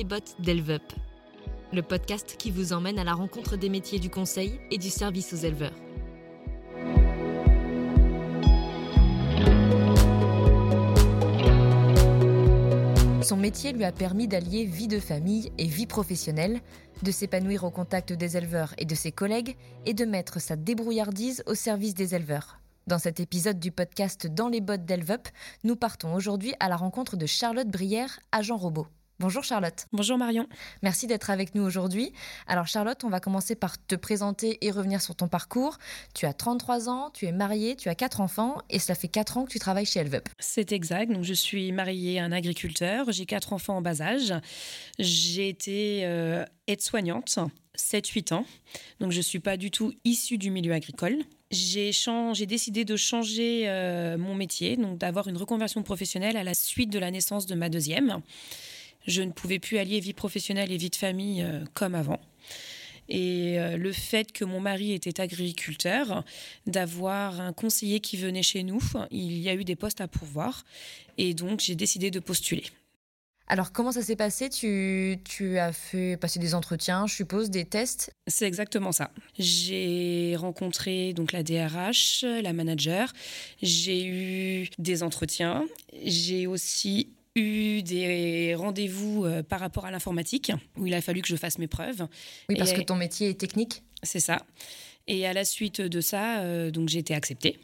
les bottes d'Elvup, le podcast qui vous emmène à la rencontre des métiers du conseil et du service aux éleveurs. Son métier lui a permis d'allier vie de famille et vie professionnelle, de s'épanouir au contact des éleveurs et de ses collègues et de mettre sa débrouillardise au service des éleveurs. Dans cet épisode du podcast Dans les bottes d'Elvup, nous partons aujourd'hui à la rencontre de Charlotte Brière, agent robot. Bonjour Charlotte. Bonjour Marion. Merci d'être avec nous aujourd'hui. Alors Charlotte, on va commencer par te présenter et revenir sur ton parcours. Tu as 33 ans, tu es mariée, tu as 4 enfants et cela fait 4 ans que tu travailles chez Elvup. C'est exact. Donc je suis mariée à un agriculteur, j'ai 4 enfants en bas âge. J'ai été euh, aide-soignante 7-8 ans. Donc je ne suis pas du tout issue du milieu agricole. J'ai décidé de changer euh, mon métier, donc d'avoir une reconversion professionnelle à la suite de la naissance de ma deuxième je ne pouvais plus allier vie professionnelle et vie de famille euh, comme avant. Et euh, le fait que mon mari était agriculteur, d'avoir un conseiller qui venait chez nous, il y a eu des postes à pourvoir. Et donc, j'ai décidé de postuler. Alors, comment ça s'est passé? Tu, tu, as fait passer des entretiens, je suppose, des tests? C'est exactement ça. J'ai rencontré donc la DRH, la manager. J'ai eu des entretiens. J'ai aussi eu des rendez-vous euh, par rapport à l'informatique, où il a fallu que je fasse mes preuves. Oui, parce que ton métier est technique. C'est ça. Et à la suite de ça, euh, donc j'ai été acceptée.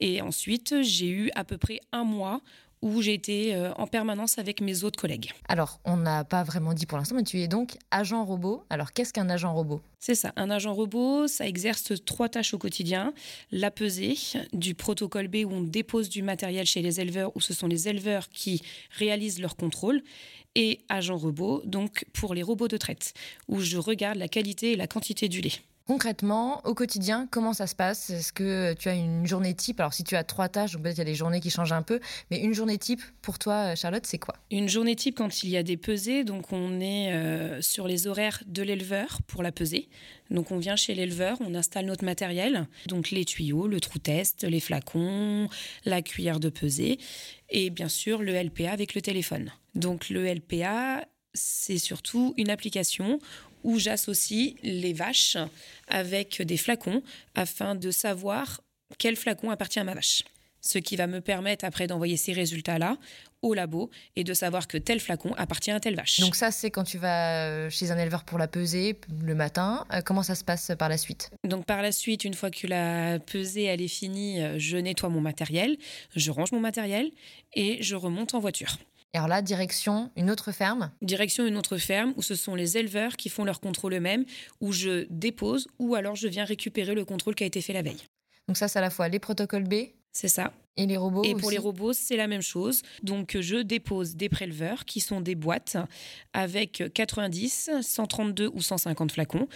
Et ensuite, j'ai eu à peu près un mois où j'ai été euh, en permanence avec mes autres collègues. Alors, on n'a pas vraiment dit pour l'instant, mais tu es donc agent robot. Alors, qu'est-ce qu'un agent robot? C'est ça. Un agent robot, ça exerce trois tâches au quotidien. La pesée, du protocole B où on dépose du matériel chez les éleveurs, où ce sont les éleveurs qui réalisent leur contrôle. Et agent robot, donc pour les robots de traite, où je regarde la qualité et la quantité du lait. Concrètement, au quotidien, comment ça se passe? Est-ce que tu as une journée type? Alors, si tu as trois tâches, peut-être il y a des journées qui changent un peu, mais une journée type pour toi, Charlotte, c'est quoi? Une journée type quand il y a des pesées, donc on est euh, sur les horaires de l'éleveur pour la pesée. Donc on vient chez l'éleveur, on installe notre matériel, donc les tuyaux, le trou test, les flacons, la cuillère de pesée et bien sûr le LPA avec le téléphone. Donc le LPA, c'est surtout une application où j'associe les vaches avec des flacons afin de savoir quel flacon appartient à ma vache. Ce qui va me permettre après d'envoyer ces résultats-là au labo et de savoir que tel flacon appartient à telle vache. Donc ça, c'est quand tu vas euh, chez un éleveur pour la peser le matin. Euh, comment ça se passe par la suite? Donc par la suite, une fois que la pesée elle est finie, euh, je nettoie mon matériel, je range mon matériel et je remonte en voiture. Et alors là, direction une autre ferme Direction une autre ferme où ce sont les éleveurs qui font leur contrôle eux-mêmes, où je dépose ou alors je viens récupérer le contrôle qui a été fait la veille. Donc ça, c'est à la fois les protocoles B. C'est ça. Et les robots Et pour les robots, c'est la même chose. Donc je dépose des préleveurs qui sont des boîtes avec 90, 132 ou 150 flacons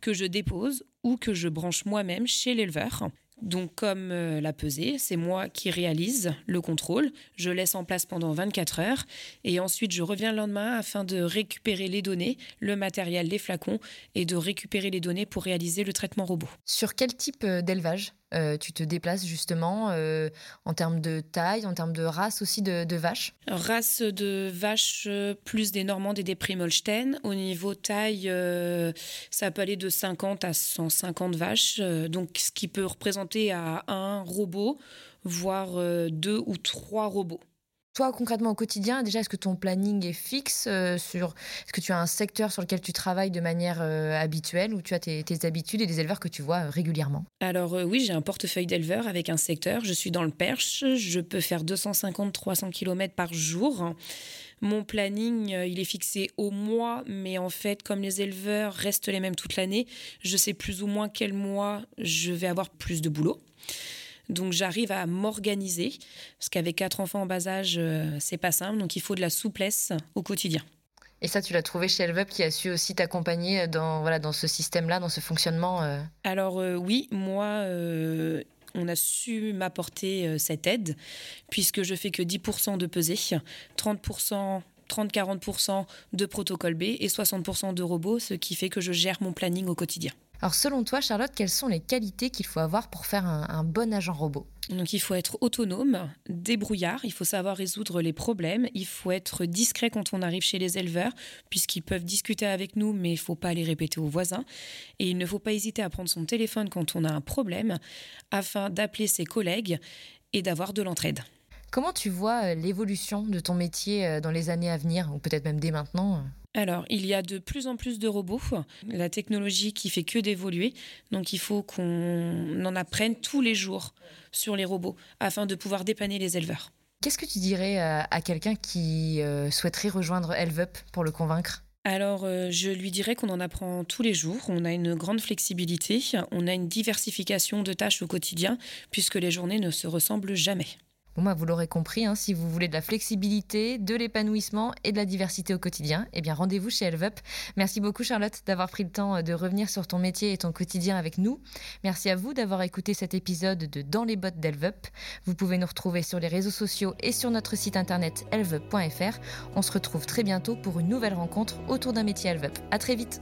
que je dépose ou que je branche moi-même chez l'éleveur. Donc comme euh, la pesée, c'est moi qui réalise le contrôle. Je laisse en place pendant 24 heures et ensuite je reviens le lendemain afin de récupérer les données, le matériel, les flacons et de récupérer les données pour réaliser le traitement robot. Sur quel type euh, d'élevage? Euh, tu te déplaces justement euh, en termes de taille, en termes de race aussi de, vaches Race de vaches euh, plus des Normandes et des Primolstein. Au niveau taille, ça peut aller de 50 à 150 vaches, donc ce qui peut représenter à un robot, voire deux ou trois robots. Toi, concrètement, au quotidien, déjà, est-ce que ton planning est fixe euh, sur... Est-ce que tu as un secteur sur lequel tu travailles de manière euh, habituelle ou tu as tes, habitudes et des éleveurs que tu vois euh, régulièrement? Alors oui, j'ai un portefeuille d'éleveurs avec un secteur. Je suis dans le Perche. Je peux faire 250-300 km par jour. Mon planning, il est fixé au mois, mais en fait, comme les éleveurs restent les mêmes toute l'année, je sais plus ou moins quel mois je vais avoir plus de boulot. Donc j'arrive à m'organiser, parce qu'avec quatre enfants en bas âge, euh, c'est pas simple, donc il faut de la souplesse au quotidien. Et ça, tu l'as trouvé chez Elvup qui a su aussi t'accompagner dans, voilà, dans ce système-là, dans ce fonctionnement euh Alors euh, oui, moi, on a su m'apporter cette aide, puisque je fais que 10% de pesée, 30%... 30-40% de protocole B et 60% de robots, ce qui fait que je gère mon planning au quotidien. Alors selon toi, Charlotte, quelles sont les qualités qu'il faut avoir pour faire un, bon agent robot? Donc il faut être autonome, débrouillard, il faut savoir résoudre les problèmes, il faut être discret quand on arrive chez les éleveurs, puisqu'ils peuvent discuter avec nous, mais il ne faut pas les répéter aux voisins. Et il ne faut pas hésiter à prendre son téléphone quand on a un problème, afin d'appeler ses collègues et d'avoir de l'entraide. Comment tu vois euh, l'évolution de ton métier euh, dans les années à venir, ou peut-être même dès maintenant alors, il y a de plus en plus de robots, la technologie qui fait que d'évoluer, donc il faut qu'on en apprenne tous les jours sur les robots afin de pouvoir dépanner les éleveurs. Qu'est-ce que tu dirais à, quelqu'un qui euh, souhaiterait rejoindre Elvup pour le convaincre? Alors, je lui dirais qu'on en apprend tous les jours, on a une grande flexibilité, on a une diversification de tâches au quotidien, puisque les journées ne se ressemblent jamais. Bon, bah, vous l'aurez compris, hein, si vous voulez de la flexibilité, de l'épanouissement et de la diversité au quotidien, eh bien rendez-vous chez Elvup. Merci beaucoup Charlotte d'avoir pris le temps euh, de revenir sur ton métier et ton quotidien avec nous. Merci à vous d'avoir écouté cet épisode de Dans les bottes d'Elvup. Vous pouvez nous retrouver sur les réseaux sociaux et sur notre site internet elvup.fr. On se retrouve très bientôt pour une nouvelle rencontre autour d'un métier Elvup. À très vite.